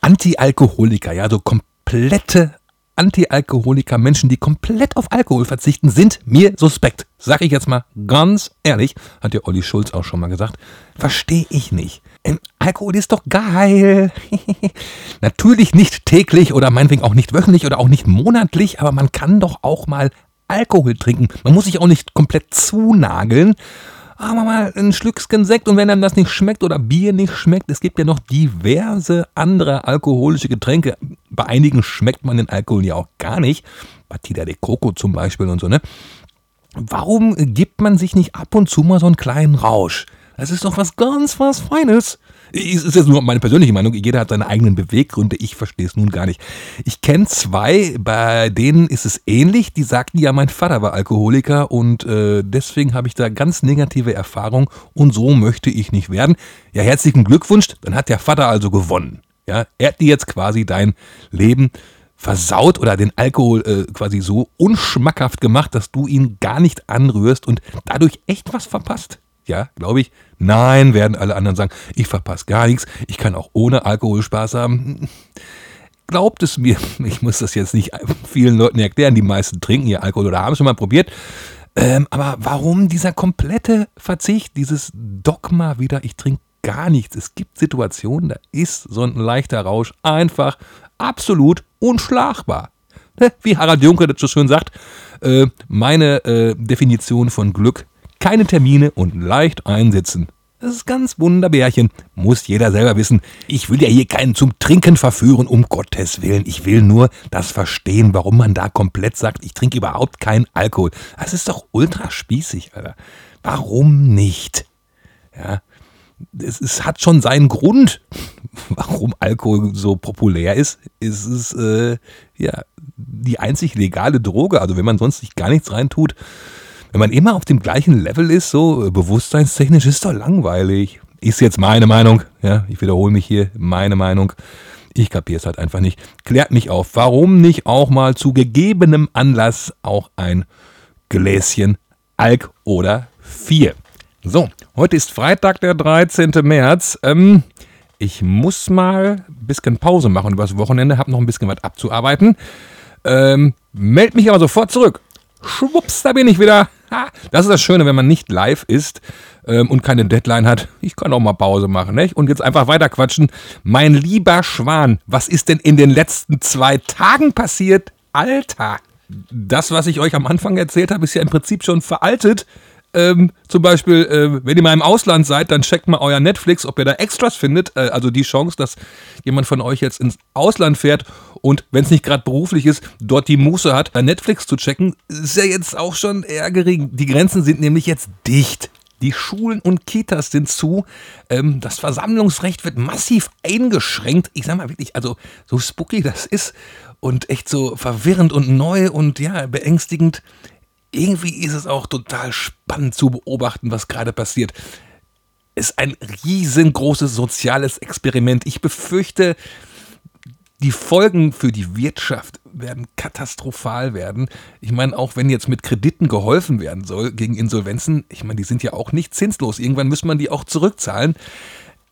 Anti-Alkoholiker, ja, so komplette Anti-Alkoholiker, Menschen, die komplett auf Alkohol verzichten, sind mir suspekt. Sag ich jetzt mal ganz ehrlich, hat ja Olli Schulz auch schon mal gesagt. Verstehe ich nicht. Ähm, Alkohol ist doch geil. Natürlich nicht täglich oder meinetwegen auch nicht wöchentlich oder auch nicht monatlich, aber man kann doch auch mal Alkohol trinken. Man muss sich auch nicht komplett zunageln aber mal ein Schlückchen Sekt und wenn einem das nicht schmeckt oder Bier nicht schmeckt, es gibt ja noch diverse andere alkoholische Getränke. Bei einigen schmeckt man den Alkohol ja auch gar nicht. Batida de Coco zum Beispiel und so, ne? Warum gibt man sich nicht ab und zu mal so einen kleinen Rausch? Das ist doch was ganz was Feines. Es ist jetzt nur meine persönliche Meinung. Jeder hat seine eigenen Beweggründe. Ich verstehe es nun gar nicht. Ich kenne zwei, bei denen ist es ähnlich. Die sagten ja, mein Vater war Alkoholiker und äh, deswegen habe ich da ganz negative Erfahrungen und so möchte ich nicht werden. Ja, herzlichen Glückwunsch. Dann hat der Vater also gewonnen. Ja, er hat dir jetzt quasi dein Leben versaut oder den Alkohol äh, quasi so unschmackhaft gemacht, dass du ihn gar nicht anrührst und dadurch echt was verpasst. Ja, glaube ich. Nein, werden alle anderen sagen, ich verpasse gar nichts, ich kann auch ohne Alkohol Spaß haben. Glaubt es mir, ich muss das jetzt nicht vielen Leuten erklären, die meisten trinken ihr Alkohol oder haben es schon mal probiert. Ähm, aber warum dieser komplette Verzicht, dieses Dogma wieder, ich trinke gar nichts. Es gibt Situationen, da ist so ein leichter Rausch einfach absolut unschlagbar. Ne, wie Harald Juncker das so schön sagt, äh, meine äh, Definition von Glück keine Termine und leicht einsitzen. Das ist ganz wunderbärchen. Muss jeder selber wissen. Ich will ja hier keinen zum Trinken verführen, um Gottes Willen. Ich will nur das verstehen, warum man da komplett sagt, ich trinke überhaupt keinen Alkohol. Das ist doch ultra spießig, Alter. Warum nicht? Ja. Es, es hat schon seinen Grund, warum Alkohol so populär ist. Es ist äh, ja die einzig legale Droge. Also wenn man sonst nicht gar nichts reintut, wenn man immer auf dem gleichen Level ist, so äh, bewusstseinstechnisch, ist doch langweilig. Ist jetzt meine Meinung, ja, ich wiederhole mich hier, meine Meinung. Ich kapiere es halt einfach nicht. Klärt mich auf, warum nicht auch mal zu gegebenem Anlass auch ein Gläschen Alk oder 4. So, heute ist Freitag, der 13. März. Ähm, ich muss mal ein bisschen Pause machen übers Wochenende, habe noch ein bisschen was abzuarbeiten. Ähm, meld mich aber sofort zurück. Schwupps, da bin ich wieder. Ha, das ist das Schöne, wenn man nicht live ist ähm, und keine Deadline hat. Ich kann auch mal Pause machen, nicht? Und jetzt einfach weiter quatschen. Mein lieber Schwan, was ist denn in den letzten zwei Tagen passiert? Alter! Das, was ich euch am Anfang erzählt habe, ist ja im Prinzip schon veraltet. Ähm, zum Beispiel, äh, wenn ihr mal im Ausland seid, dann checkt mal euer Netflix, ob ihr da Extras findet. Äh, also die Chance, dass jemand von euch jetzt ins Ausland fährt und wenn es nicht gerade beruflich ist, dort die Muße hat, Netflix zu checken, ist ja jetzt auch schon eher gering. Die Grenzen sind nämlich jetzt dicht. Die Schulen und Kitas sind zu. Ähm, das Versammlungsrecht wird massiv eingeschränkt. Ich sag mal wirklich, also so spooky das ist und echt so verwirrend und neu und ja, beängstigend irgendwie ist es auch total spannend zu beobachten, was gerade passiert. Es ist ein riesengroßes soziales Experiment. Ich befürchte, die Folgen für die Wirtschaft werden katastrophal werden. Ich meine, auch wenn jetzt mit Krediten geholfen werden soll gegen Insolvenzen, ich meine, die sind ja auch nicht zinslos. Irgendwann muss man die auch zurückzahlen.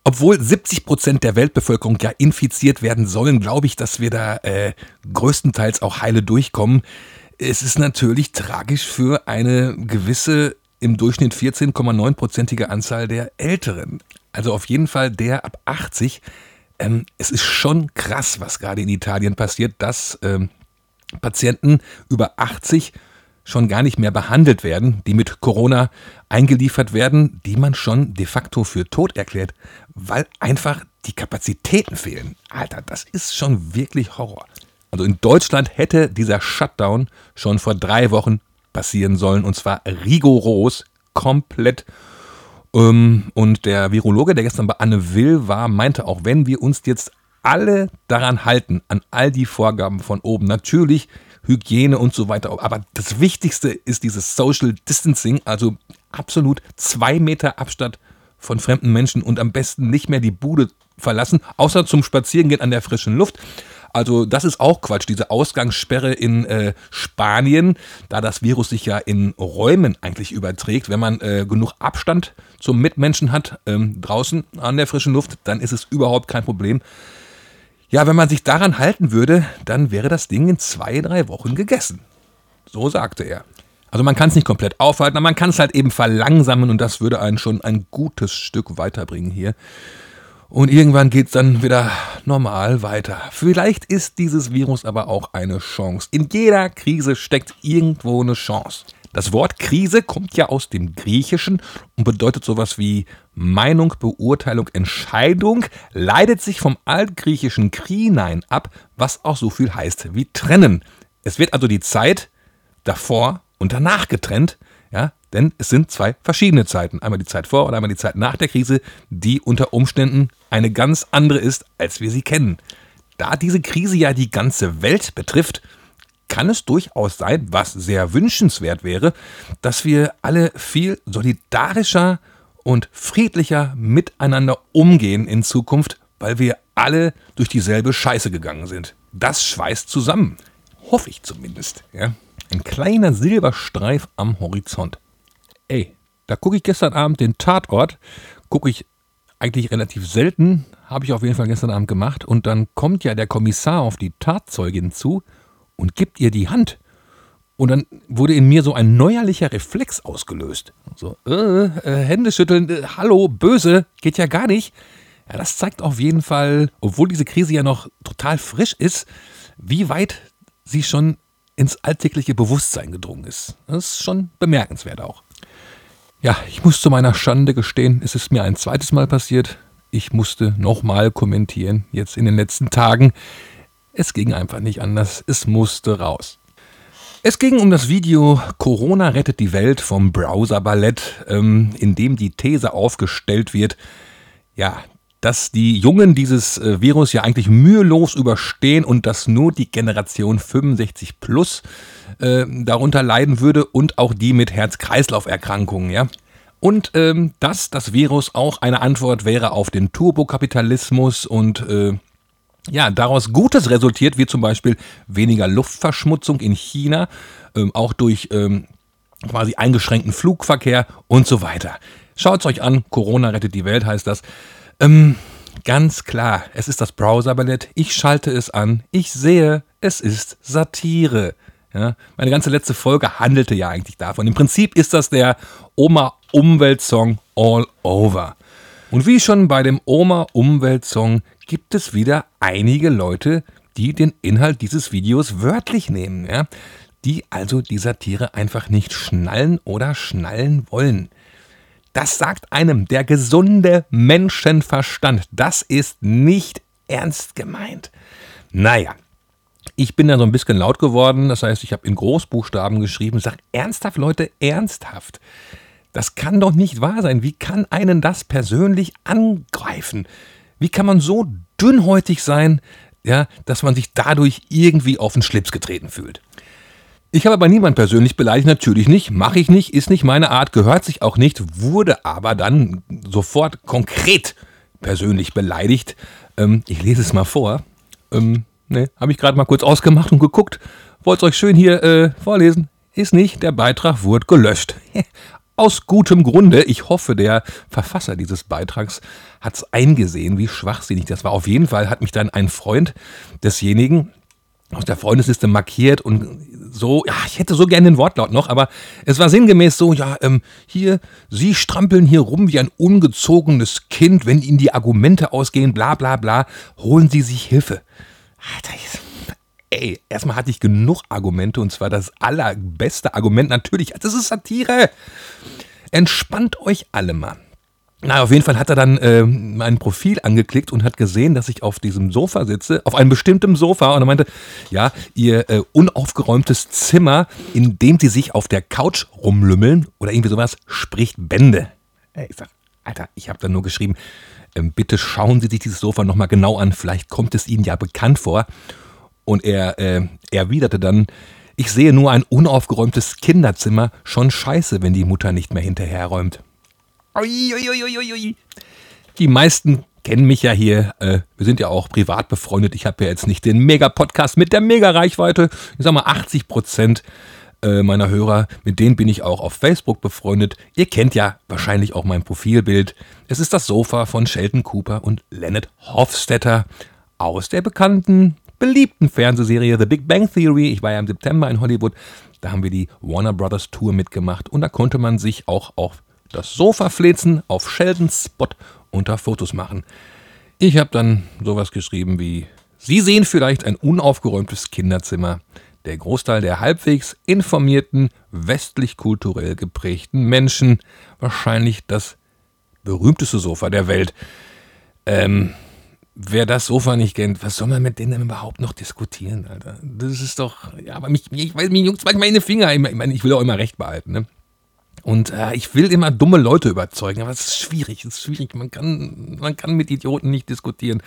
Obwohl 70 Prozent der Weltbevölkerung ja infiziert werden sollen, glaube ich, dass wir da äh, größtenteils auch heile durchkommen es ist natürlich tragisch für eine gewisse im Durchschnitt 14,9-prozentige Anzahl der Älteren. Also auf jeden Fall der ab 80. Ähm, es ist schon krass, was gerade in Italien passiert, dass ähm, Patienten über 80 schon gar nicht mehr behandelt werden, die mit Corona eingeliefert werden, die man schon de facto für tot erklärt, weil einfach die Kapazitäten fehlen. Alter, das ist schon wirklich Horror. Also in Deutschland hätte dieser Shutdown schon vor drei Wochen passieren sollen und zwar rigoros, komplett. Ähm, und der Virologe, der gestern bei Anne Will war, meinte auch, wenn wir uns jetzt alle daran halten, an all die Vorgaben von oben, natürlich Hygiene und so weiter. Aber das Wichtigste ist dieses Social Distancing, also absolut zwei Meter Abstand von fremden Menschen und am besten nicht mehr die Bude verlassen, außer zum Spazierengehen an der frischen Luft. Also das ist auch Quatsch, diese Ausgangssperre in äh, Spanien, da das Virus sich ja in Räumen eigentlich überträgt. Wenn man äh, genug Abstand zum Mitmenschen hat, ähm, draußen an der frischen Luft, dann ist es überhaupt kein Problem. Ja, wenn man sich daran halten würde, dann wäre das Ding in zwei, drei Wochen gegessen. So sagte er. Also man kann es nicht komplett aufhalten, aber man kann es halt eben verlangsamen und das würde einen schon ein gutes Stück weiterbringen hier. Und irgendwann geht es dann wieder normal weiter. Vielleicht ist dieses Virus aber auch eine Chance. In jeder Krise steckt irgendwo eine Chance. Das Wort Krise kommt ja aus dem Griechischen und bedeutet sowas wie Meinung, Beurteilung, Entscheidung, leitet sich vom altgriechischen Krinein ab, was auch so viel heißt wie trennen. Es wird also die Zeit davor und danach getrennt, ja, denn es sind zwei verschiedene Zeiten. Einmal die Zeit vor und einmal die Zeit nach der Krise, die unter Umständen eine ganz andere ist, als wir sie kennen. Da diese Krise ja die ganze Welt betrifft, kann es durchaus sein, was sehr wünschenswert wäre, dass wir alle viel solidarischer und friedlicher miteinander umgehen in Zukunft, weil wir alle durch dieselbe Scheiße gegangen sind. Das schweißt zusammen. Hoffe ich zumindest. Ja? Ein kleiner Silberstreif am Horizont. Ey, da gucke ich gestern Abend den Tatort, gucke ich eigentlich relativ selten, habe ich auf jeden Fall gestern Abend gemacht. Und dann kommt ja der Kommissar auf die Tatzeugin zu und gibt ihr die Hand. Und dann wurde in mir so ein neuerlicher Reflex ausgelöst. So, äh, äh, Hände schütteln, äh, hallo, böse, geht ja gar nicht. Ja, das zeigt auf jeden Fall, obwohl diese Krise ja noch total frisch ist, wie weit sie schon ins alltägliche Bewusstsein gedrungen ist. Das ist schon bemerkenswert auch. Ja, ich muss zu meiner Schande gestehen, es ist mir ein zweites Mal passiert. Ich musste nochmal kommentieren, jetzt in den letzten Tagen. Es ging einfach nicht anders. Es musste raus. Es ging um das Video Corona rettet die Welt vom Browser Ballett, ähm, in dem die These aufgestellt wird, ja, dass die Jungen dieses äh, Virus ja eigentlich mühelos überstehen und dass nur die Generation 65 plus äh, darunter leiden würde und auch die mit Herz-Kreislauf-Erkrankungen, ja. Und ähm, dass das Virus auch eine Antwort wäre auf den Turbokapitalismus und äh, ja, daraus Gutes resultiert, wie zum Beispiel weniger Luftverschmutzung in China, ähm, auch durch ähm, quasi eingeschränkten Flugverkehr und so weiter. Schaut's euch an, Corona rettet die Welt heißt das. Ähm, ganz klar, es ist das Browser-Ballett. Ich schalte es an. Ich sehe, es ist Satire. Ja, meine ganze letzte Folge handelte ja eigentlich davon. Im Prinzip ist das der Oma-Umwelt-Song All Over. Und wie schon bei dem Oma-Umwelt-Song gibt es wieder einige Leute, die den Inhalt dieses Videos wörtlich nehmen, ja? die also die Satire einfach nicht schnallen oder schnallen wollen. Das sagt einem der gesunde Menschenverstand. Das ist nicht ernst gemeint. Naja, ich bin da so ein bisschen laut geworden. Das heißt, ich habe in Großbuchstaben geschrieben, sage ernsthaft, Leute, ernsthaft. Das kann doch nicht wahr sein. Wie kann einen das persönlich angreifen? Wie kann man so dünnhäutig sein, ja, dass man sich dadurch irgendwie auf den Schlips getreten fühlt? Ich habe aber niemand persönlich beleidigt, natürlich nicht, mache ich nicht, ist nicht meine Art, gehört sich auch nicht, wurde aber dann sofort konkret persönlich beleidigt. Ähm, ich lese es mal vor. Ähm, ne, habe ich gerade mal kurz ausgemacht und geguckt. Wollt euch schön hier äh, vorlesen? Ist nicht, der Beitrag wurde gelöscht. Aus gutem Grunde. Ich hoffe, der Verfasser dieses Beitrags hat es eingesehen, wie schwachsinnig das war. Auf jeden Fall hat mich dann ein Freund desjenigen aus der Freundesliste markiert und so, ja, ich hätte so gerne den Wortlaut noch, aber es war sinngemäß so, ja, ähm, hier, Sie strampeln hier rum wie ein ungezogenes Kind, wenn Ihnen die Argumente ausgehen, bla bla bla, holen Sie sich Hilfe. Alter, ey, erstmal hatte ich genug Argumente und zwar das allerbeste Argument natürlich, das ist Satire. Entspannt euch alle mal. Na, auf jeden Fall hat er dann äh, mein Profil angeklickt und hat gesehen, dass ich auf diesem Sofa sitze, auf einem bestimmten Sofa. Und er meinte, ja, ihr äh, unaufgeräumtes Zimmer, in dem sie sich auf der Couch rumlümmeln oder irgendwie sowas, spricht Bände. Ich sag, Alter, ich habe dann nur geschrieben, äh, bitte schauen Sie sich dieses Sofa nochmal genau an, vielleicht kommt es Ihnen ja bekannt vor. Und er äh, erwiderte dann, ich sehe nur ein unaufgeräumtes Kinderzimmer, schon scheiße, wenn die Mutter nicht mehr hinterherräumt. Uiuiuiui. Die meisten kennen mich ja hier. Äh, wir sind ja auch privat befreundet. Ich habe ja jetzt nicht den Mega-Podcast mit der Mega-Reichweite. Ich sag mal 80 Prozent äh, meiner Hörer, mit denen bin ich auch auf Facebook befreundet. Ihr kennt ja wahrscheinlich auch mein Profilbild. Es ist das Sofa von Sheldon Cooper und Leonard Hofstetter aus der bekannten, beliebten Fernsehserie The Big Bang Theory. Ich war ja im September in Hollywood. Da haben wir die Warner Brothers Tour mitgemacht und da konnte man sich auch auf das Sofa flezen, auf Sheldons Spot unter Fotos machen. Ich habe dann sowas geschrieben wie, Sie sehen vielleicht ein unaufgeräumtes Kinderzimmer. Der Großteil der halbwegs informierten, westlich kulturell geprägten Menschen, wahrscheinlich das berühmteste Sofa der Welt. Ähm, wer das Sofa nicht kennt, was soll man mit denen überhaupt noch diskutieren, Alter? Das ist doch, ja, aber mich, ich weiß, mich juckt manchmal in den Finger. Ich meine, ich will auch immer Recht behalten, ne? Und äh, ich will immer dumme Leute überzeugen, aber es ist schwierig, es ist schwierig. Man kann, man kann mit Idioten nicht diskutieren.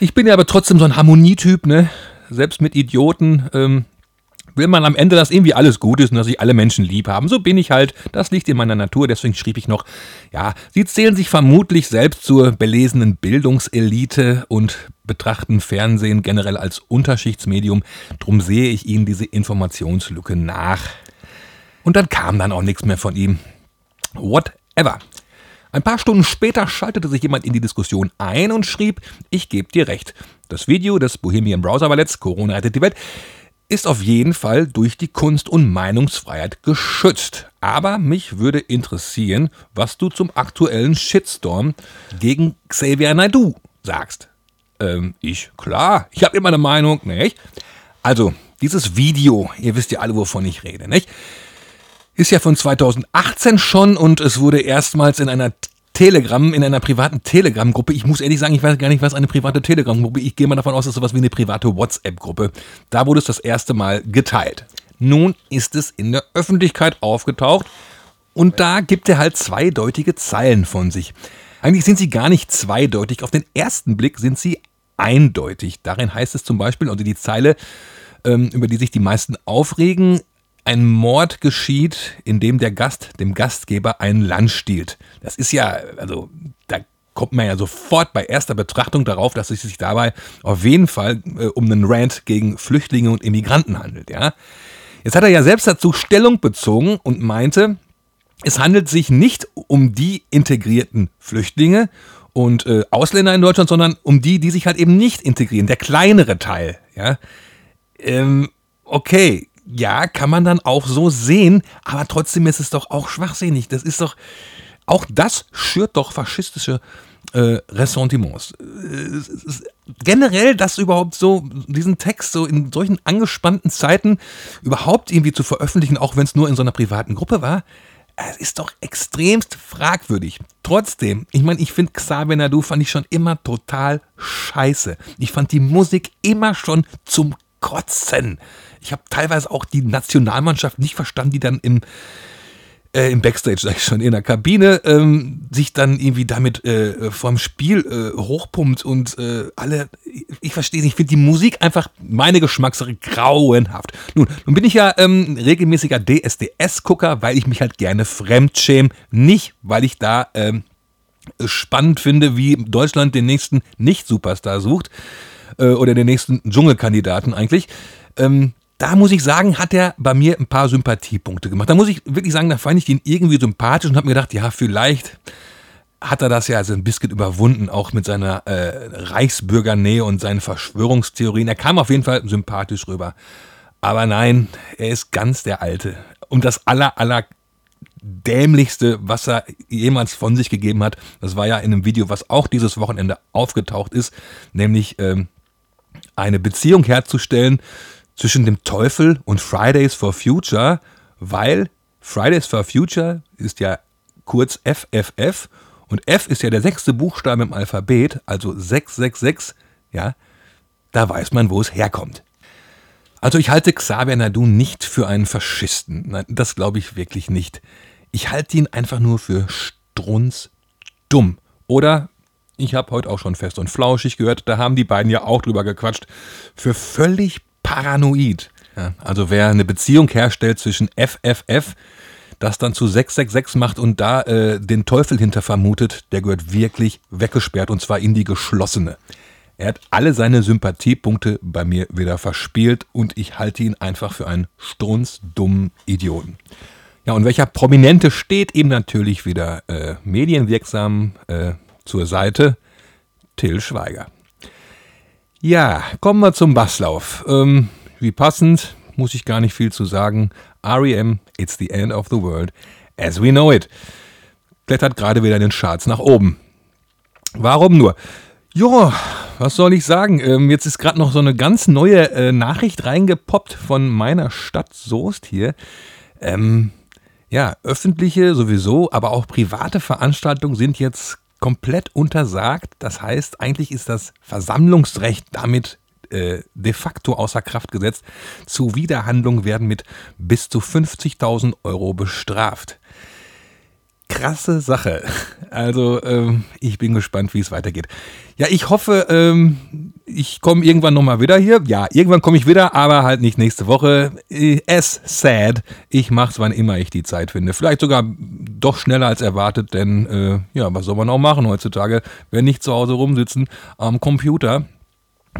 Ich bin ja aber trotzdem so ein Harmonietyp, ne? Selbst mit Idioten ähm, will man am Ende, dass irgendwie alles gut ist und dass sich alle Menschen lieb haben. So bin ich halt. Das liegt in meiner Natur. Deswegen schrieb ich noch, ja, sie zählen sich vermutlich selbst zur belesenen Bildungselite und betrachten Fernsehen generell als Unterschichtsmedium. Drum sehe ich ihnen diese Informationslücke nach. Und dann kam dann auch nichts mehr von ihm. Whatever. Ein paar Stunden später schaltete sich jemand in die Diskussion ein und schrieb, ich gebe dir recht. Das Video des Bohemian Browser Balletts Corona rettet die Welt ist auf jeden Fall durch die Kunst- und Meinungsfreiheit geschützt. Aber mich würde interessieren, was du zum aktuellen Shitstorm gegen Xavier Naidoo sagst. Ähm, ich, klar, ich habe immer eine Meinung, nicht? Also, dieses Video, ihr wisst ja alle, wovon ich rede, nicht? Ist ja von 2018 schon und es wurde erstmals in einer Telegram, in einer privaten Telegram-Gruppe. Ich muss ehrlich sagen, ich weiß gar nicht, was eine private Telegram-Gruppe Ich gehe mal davon aus, dass sowas wie eine private WhatsApp-Gruppe. Da wurde es das erste Mal geteilt. Nun ist es in der Öffentlichkeit aufgetaucht und da gibt er halt zweideutige Zeilen von sich. Eigentlich sind sie gar nicht zweideutig. Auf den ersten Blick sind sie eindeutig. Darin heißt es zum Beispiel, also die Zeile, ähm, über die sich die meisten aufregen, ein Mord geschieht, in dem der Gast dem Gastgeber ein Land stiehlt. Das ist ja, also da kommt man ja sofort bei erster Betrachtung darauf, dass es sich dabei auf jeden Fall äh, um einen Rant gegen Flüchtlinge und Immigranten handelt. Ja? Jetzt hat er ja selbst dazu Stellung bezogen und meinte, es handelt sich nicht um die integrierten Flüchtlinge und äh, Ausländer in Deutschland, sondern um die, die sich halt eben nicht integrieren, der kleinere Teil. Ja? Ähm, okay, ja, kann man dann auch so sehen, aber trotzdem ist es doch auch schwachsinnig. Das ist doch, auch das schürt doch faschistische äh, Ressentiments. Äh, generell das überhaupt so, diesen Text so in solchen angespannten Zeiten überhaupt irgendwie zu veröffentlichen, auch wenn es nur in so einer privaten Gruppe war, es ist doch extremst fragwürdig. Trotzdem, ich meine, ich finde Xavier Nadu fand ich schon immer total scheiße. Ich fand die Musik immer schon zum Kotzen. Ich habe teilweise auch die Nationalmannschaft nicht verstanden, die dann im, äh, im Backstage, sag ich schon, in der Kabine ähm, sich dann irgendwie damit äh, vorm Spiel äh, hochpumpt und äh, alle, ich verstehe nicht, ich finde die Musik einfach, meine Geschmackssache, grauenhaft. Nun, nun bin ich ja ähm, regelmäßiger DSDS-Gucker, weil ich mich halt gerne fremdschäme, nicht weil ich da ähm, spannend finde, wie Deutschland den nächsten Nicht-Superstar sucht äh, oder den nächsten Dschungelkandidaten eigentlich. Ähm, da muss ich sagen, hat er bei mir ein paar Sympathiepunkte gemacht. Da muss ich wirklich sagen, da fand ich ihn irgendwie sympathisch und habe mir gedacht, ja, vielleicht hat er das ja also ein bisschen überwunden, auch mit seiner äh, Reichsbürgernähe und seinen Verschwörungstheorien. Er kam auf jeden Fall sympathisch rüber. Aber nein, er ist ganz der Alte. Und das aller, aller dämlichste, was er jemals von sich gegeben hat, das war ja in einem Video, was auch dieses Wochenende aufgetaucht ist, nämlich ähm, eine Beziehung herzustellen zwischen dem Teufel und Fridays for Future, weil Fridays for Future ist ja kurz FFF und F ist ja der sechste Buchstabe im Alphabet, also 666, ja, da weiß man, wo es herkommt. Also ich halte Xavier Nadu nicht für einen Faschisten. Nein, das glaube ich wirklich nicht. Ich halte ihn einfach nur für strunzdumm. Oder, ich habe heute auch schon fest und flauschig gehört, da haben die beiden ja auch drüber gequatscht, für völlig paranoid. Ja, also wer eine Beziehung herstellt zwischen FFF, das dann zu 666 macht und da äh, den Teufel hinter vermutet, der gehört wirklich weggesperrt und zwar in die geschlossene. Er hat alle seine Sympathiepunkte bei mir wieder verspielt und ich halte ihn einfach für einen strunzdummen Idioten. Ja, und welcher Prominente steht ihm natürlich wieder äh, medienwirksam äh, zur Seite? Till Schweiger. Ja, kommen wir zum Basslauf. Ähm, wie passend, muss ich gar nicht viel zu sagen. REM, It's the End of the World, as we know it. Klettert gerade wieder in den Charts nach oben. Warum nur? Ja, was soll ich sagen? Ähm, jetzt ist gerade noch so eine ganz neue äh, Nachricht reingepoppt von meiner Stadt Soest hier. Ähm, ja, öffentliche sowieso, aber auch private Veranstaltungen sind jetzt komplett untersagt. Das heißt, eigentlich ist das Versammlungsrecht damit äh, de facto außer Kraft gesetzt. Zuwiderhandlungen werden mit bis zu 50.000 Euro bestraft krasse Sache. Also ähm, ich bin gespannt, wie es weitergeht. Ja, ich hoffe, ähm, ich komme irgendwann nochmal wieder hier. Ja, irgendwann komme ich wieder, aber halt nicht nächste Woche. Es sad. Ich mache es, wann immer ich die Zeit finde. Vielleicht sogar doch schneller als erwartet, denn äh, ja, was soll man auch machen heutzutage, wenn nicht zu Hause rumsitzen am Computer.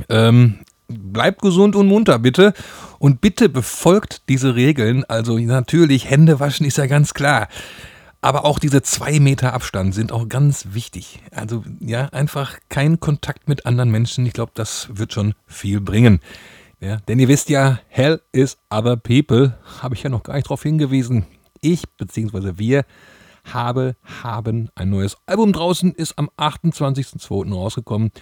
Ähm, bleibt gesund und munter, bitte. Und bitte befolgt diese Regeln. Also natürlich, Hände waschen ist ja ganz klar. Aber auch diese zwei Meter Abstand sind auch ganz wichtig. Also ja, einfach kein Kontakt mit anderen Menschen. Ich glaube, das wird schon viel bringen. Ja, denn ihr wisst ja, Hell is other people. Habe ich ja noch gar nicht darauf hingewiesen. Ich bzw. wir habe, haben ein neues Album draußen, ist am 28.02. rausgekommen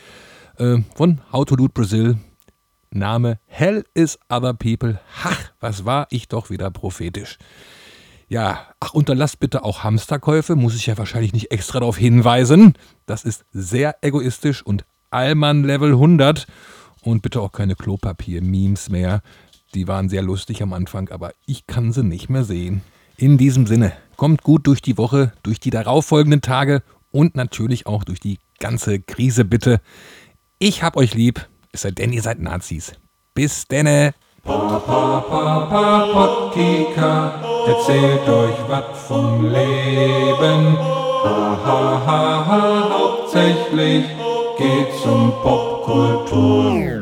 äh, von How to Loot Brazil. Name Hell is Other People. Ach, was war ich doch wieder prophetisch. Ja, ach, unterlasst bitte auch Hamsterkäufe, muss ich ja wahrscheinlich nicht extra darauf hinweisen. Das ist sehr egoistisch und Allmann Level 100. Und bitte auch keine Klopapier-Memes mehr. Die waren sehr lustig am Anfang, aber ich kann sie nicht mehr sehen. In diesem Sinne, kommt gut durch die Woche, durch die darauffolgenden Tage und natürlich auch durch die ganze Krise bitte. Ich hab euch lieb, es sei denn, ihr seid Nazis. Bis denne! Papa, erzählt euch wat vom Leben. Ha, ha, ha, ha, hauptsächlich geht's um Popkultur.